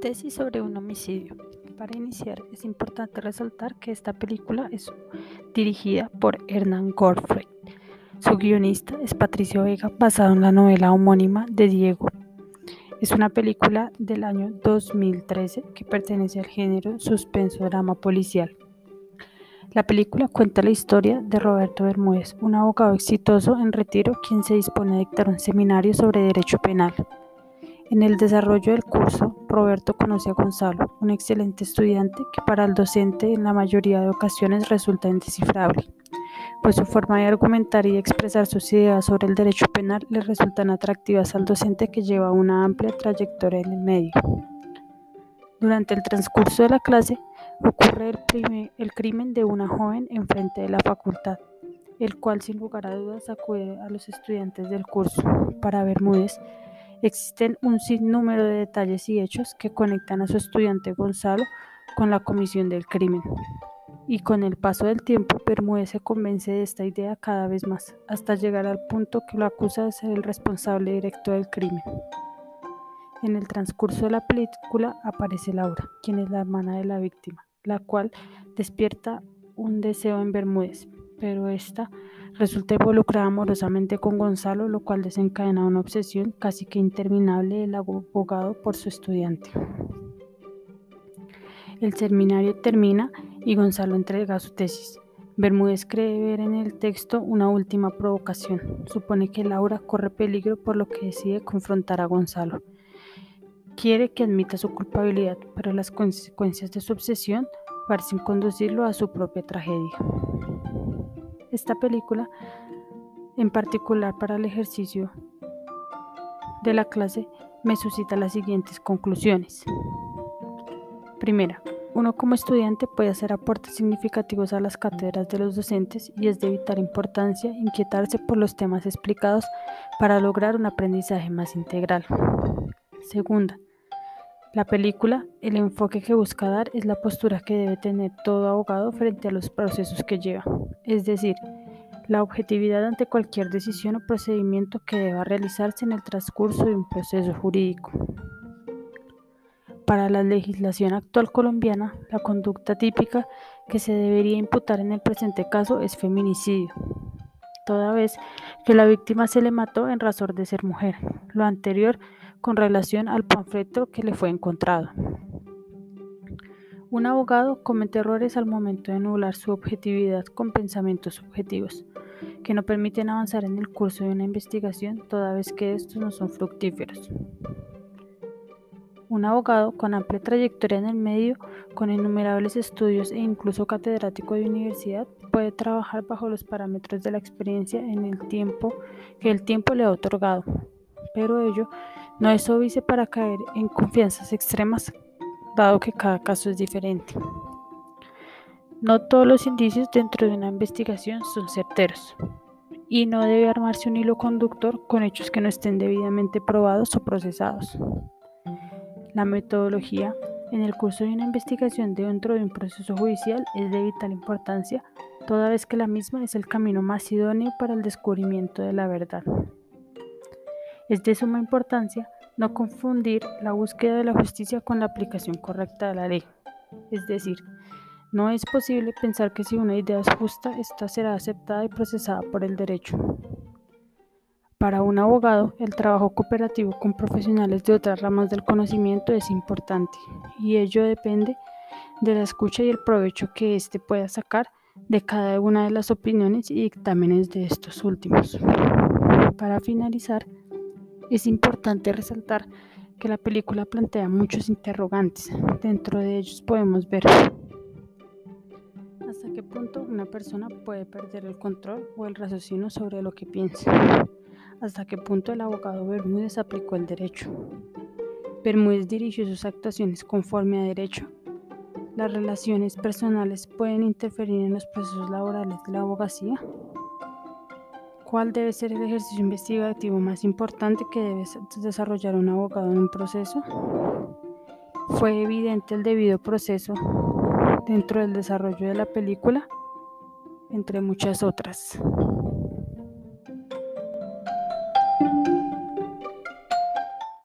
Tesis sobre un homicidio. Para iniciar, es importante resaltar que esta película es dirigida por Hernán Gorfrey. Su guionista es Patricio Vega, basado en la novela homónima de Diego. Es una película del año 2013 que pertenece al género suspenso-drama policial. La película cuenta la historia de Roberto Bermúdez, un abogado exitoso en retiro quien se dispone a dictar un seminario sobre derecho penal. En el desarrollo del curso, Roberto conoce a Gonzalo, un excelente estudiante que para el docente en la mayoría de ocasiones resulta indescifrable, pues su forma de argumentar y expresar sus ideas sobre el derecho penal le resultan atractivas al docente que lleva una amplia trayectoria en el medio. Durante el transcurso de la clase, ocurre el, el crimen de una joven enfrente de la facultad, el cual sin lugar a dudas acude a los estudiantes del curso. Para Bermúdez, Existen un sinnúmero de detalles y hechos que conectan a su estudiante Gonzalo con la comisión del crimen. Y con el paso del tiempo, Bermúdez se convence de esta idea cada vez más, hasta llegar al punto que lo acusa de ser el responsable directo del crimen. En el transcurso de la película aparece Laura, quien es la hermana de la víctima, la cual despierta un deseo en Bermúdez, pero esta resulta involucrada amorosamente con Gonzalo, lo cual desencadena una obsesión casi que interminable del abogado por su estudiante. El seminario termina y Gonzalo entrega su tesis. Bermúdez cree ver en el texto una última provocación. Supone que Laura corre peligro por lo que decide confrontar a Gonzalo. Quiere que admita su culpabilidad, pero las consecuencias de su obsesión parecen conducirlo a su propia tragedia. Esta película, en particular para el ejercicio de la clase, me suscita las siguientes conclusiones. Primera, uno como estudiante puede hacer aportes significativos a las cátedras de los docentes y es de vital importancia inquietarse por los temas explicados para lograr un aprendizaje más integral. Segunda, la película, el enfoque que busca dar es la postura que debe tener todo abogado frente a los procesos que lleva, es decir, la objetividad ante cualquier decisión o procedimiento que deba realizarse en el transcurso de un proceso jurídico. Para la legislación actual colombiana, la conducta típica que se debería imputar en el presente caso es feminicidio, toda vez que la víctima se le mató en razón de ser mujer. Lo anterior con relación al panfleto que le fue encontrado. Un abogado comete errores al momento de anular su objetividad con pensamientos subjetivos, que no permiten avanzar en el curso de una investigación toda vez que estos no son fructíferos. Un abogado con amplia trayectoria en el medio, con innumerables estudios e incluso catedrático de universidad, puede trabajar bajo los parámetros de la experiencia en el tiempo que el tiempo le ha otorgado, pero ello no es óbice para caer en confianzas extremas, dado que cada caso es diferente. No todos los indicios dentro de una investigación son certeros y no debe armarse un hilo conductor con hechos que no estén debidamente probados o procesados. La metodología en el curso de una investigación dentro de un proceso judicial es de vital importancia, toda vez que la misma es el camino más idóneo para el descubrimiento de la verdad. Es de suma importancia no confundir la búsqueda de la justicia con la aplicación correcta de la ley. Es decir, no es posible pensar que si una idea es justa, esta será aceptada y procesada por el derecho. Para un abogado, el trabajo cooperativo con profesionales de otras ramas del conocimiento es importante y ello depende de la escucha y el provecho que éste pueda sacar de cada una de las opiniones y dictámenes de estos últimos. Para finalizar, es importante resaltar que la película plantea muchos interrogantes. Dentro de ellos podemos ver hasta qué punto una persona puede perder el control o el raciocinio sobre lo que piensa. Hasta qué punto el abogado Bermúdez aplicó el derecho. Bermúdez dirigió sus actuaciones conforme a derecho. Las relaciones personales pueden interferir en los procesos laborales de la abogacía. ¿Cuál debe ser el ejercicio investigativo más importante que debe desarrollar un abogado en un proceso? ¿Fue evidente el debido proceso dentro del desarrollo de la película? Entre muchas otras.